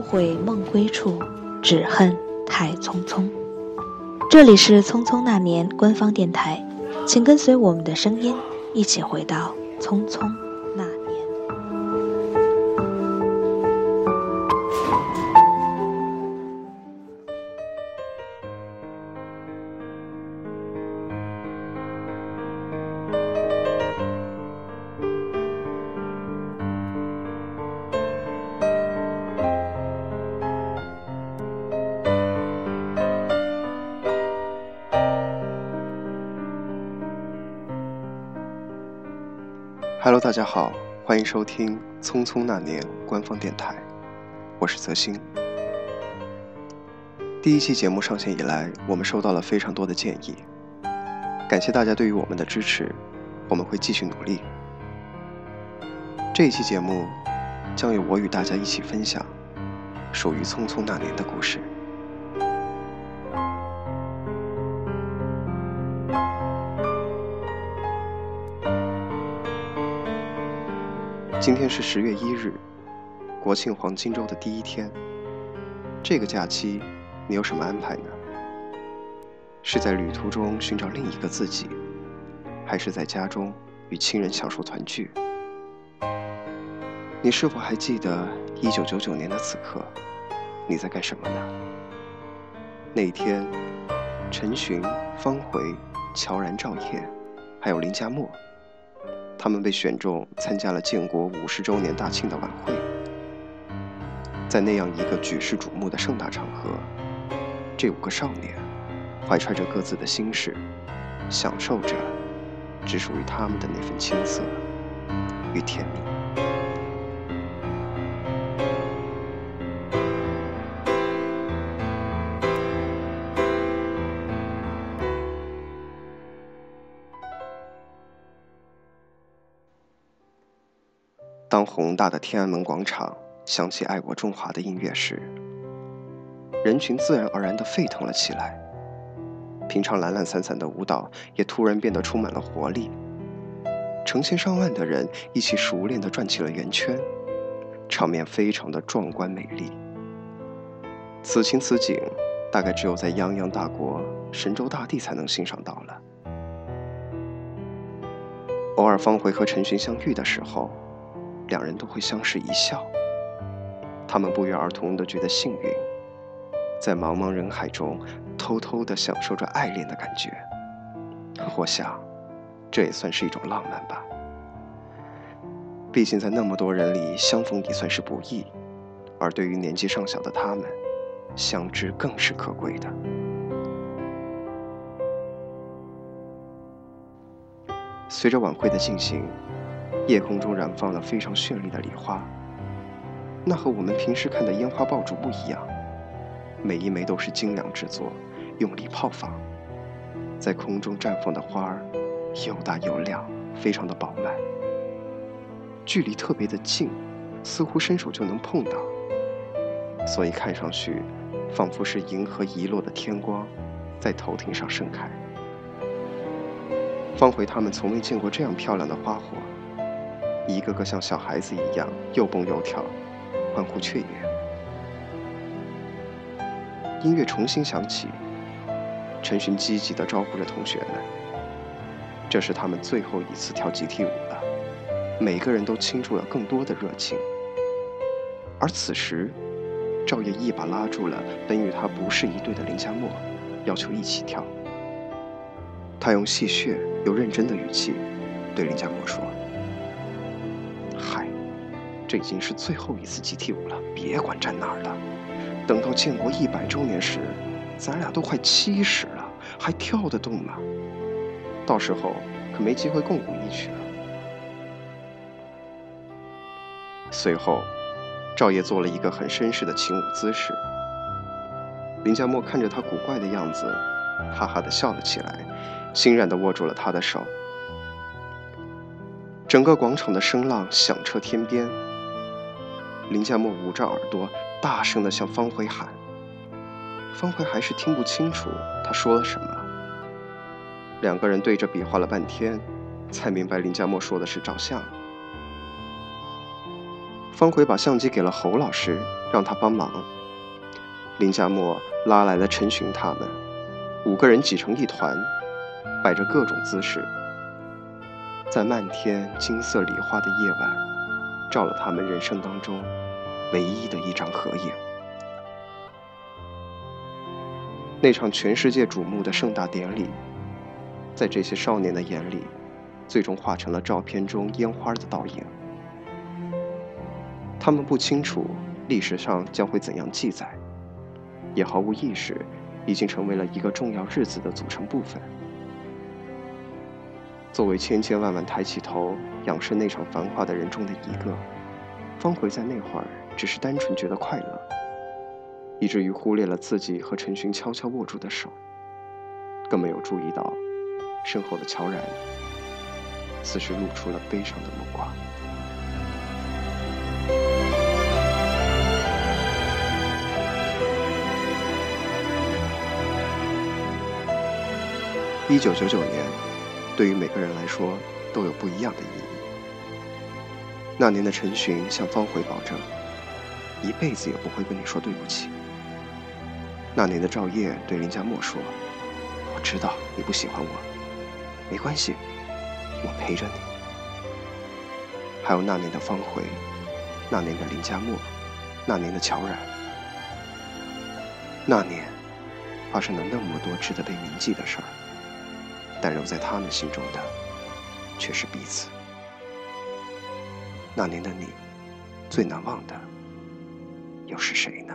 悔梦归处，只恨太匆匆。这里是《匆匆那年》官方电台，请跟随我们的声音，一起回到匆匆。Hello，大家好，欢迎收听《匆匆那年》官方电台，我是泽星。第一期节目上线以来，我们收到了非常多的建议，感谢大家对于我们的支持，我们会继续努力。这一期节目将由我与大家一起分享属于《匆匆那年》的故事。今天是十月一日，国庆黄金周的第一天。这个假期，你有什么安排呢？是在旅途中寻找另一个自己，还是在家中与亲人享受团聚？你是否还记得一九九九年的此刻，你在干什么呢？那一天，陈寻、方茴、乔然、赵烨，还有林佳墨。他们被选中参加了建国五十周年大庆的晚会，在那样一个举世瞩目的盛大场合，这五个少年怀揣着各自的心事，享受着只属于他们的那份青涩与甜蜜。宏大的天安门广场响起爱国中华的音乐时，人群自然而然地沸腾了起来。平常懒懒散散的舞蹈也突然变得充满了活力。成千上万的人一起熟练地转起了圆圈，场面非常的壮观美丽。此情此景，大概只有在泱泱大国神州大地才能欣赏到了。偶尔方回和陈寻相遇的时候。两人都会相视一笑，他们不约而同地觉得幸运，在茫茫人海中偷偷地享受着爱恋的感觉。我想，这也算是一种浪漫吧。毕竟在那么多人里相逢已算是不易，而对于年纪尚小的他们，相知更是可贵的。随着晚会的进行。夜空中燃放了非常绚丽的礼花，那和我们平时看的烟花爆竹不一样，每一枚都是精良制作，用力炮放，在空中绽放的花儿又大又亮，非常的饱满，距离特别的近，似乎伸手就能碰到，所以看上去仿佛是银河遗落的天光，在头顶上盛开。方茴他们从未见过这样漂亮的花火。一个个像小孩子一样又蹦又跳，欢呼雀跃。音乐重新响起，陈寻积极地招呼着同学们。这是他们最后一次跳集体舞了，每个人都倾注了更多的热情。而此时，赵烨一把拉住了本与他不是一对的林佳墨，要求一起跳。他用戏谑又认真的语气对林佳墨说。这已经是最后一次集体舞了，别管站哪儿了。等到建国一百周年时，咱俩都快七十了，还跳得动吗？到时候可没机会共舞一曲了。随后，赵烨做了一个很绅士的请舞姿势。林佳墨看着他古怪的样子，哈哈的笑了起来，欣然的握住了他的手。整个广场的声浪响彻天边。林佳墨捂着耳朵，大声地向方茴喊。方茴还是听不清楚他说了什么。两个人对着比划了半天，才明白林佳墨说的是照相。方奎把相机给了侯老师，让他帮忙。林佳墨拉来了陈寻他们，五个人挤成一团，摆着各种姿势，在漫天金色梨花的夜晚，照了他们人生当中唯一的一张合影。那场全世界瞩目的盛大典礼，在这些少年的眼里，最终化成了照片中烟花的倒影。他们不清楚历史上将会怎样记载，也毫无意识，已经成为了一个重要日子的组成部分。作为千千万万抬起头仰视那场繁华的人中的一个，方茴在那会儿只是单纯觉得快乐，以至于忽略了自己和陈寻悄悄握住的手，更没有注意到身后的乔然，此时露出了悲伤的目光。一九九九年，对于每个人来说都有不一样的意义。那年的陈寻向方回保证，一辈子也不会跟你说对不起。那年的赵烨对林佳墨说：“我知道你不喜欢我，没关系，我陪着你。”还有那年的方回，那年的林佳墨，那年的乔冉，那年发生了那么多值得被铭记的事儿。但留在他们心中的，却是彼此。那年的你，最难忘的，又是谁呢？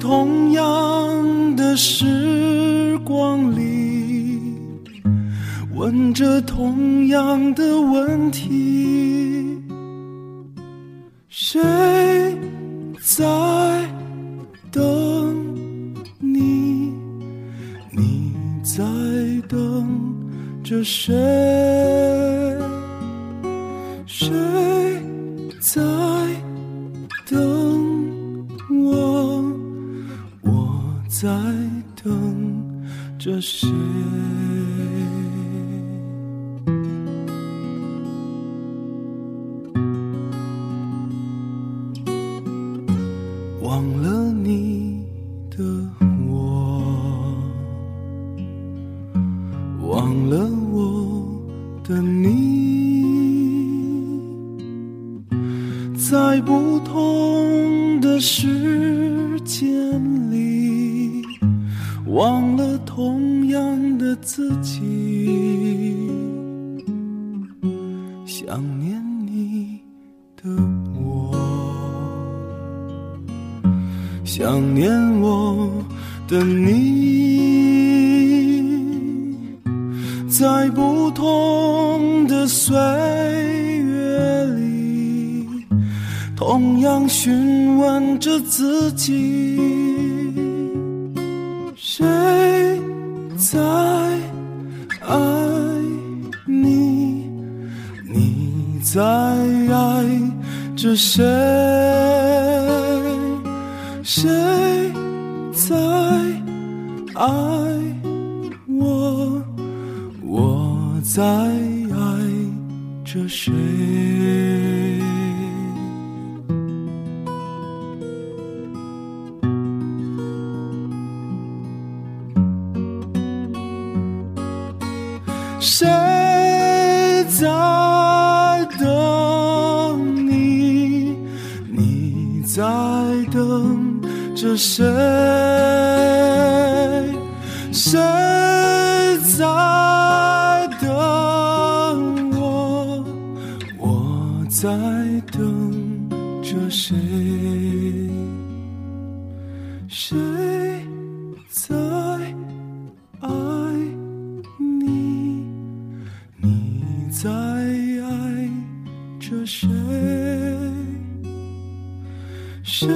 同样的时光里，问着同样的问题：谁在等你？你在等着谁？在等着谁？忘了你的我，忘了我的你。在不同的时间里，忘了同样的自己。想念你的我，想念我的你，在不同的岁月里。同样询问着自己，谁在爱你？你在爱着谁？谁在爱我？我在爱着谁？着谁？谁在等我？我在等着谁？谁在爱你？你在爱着谁？谁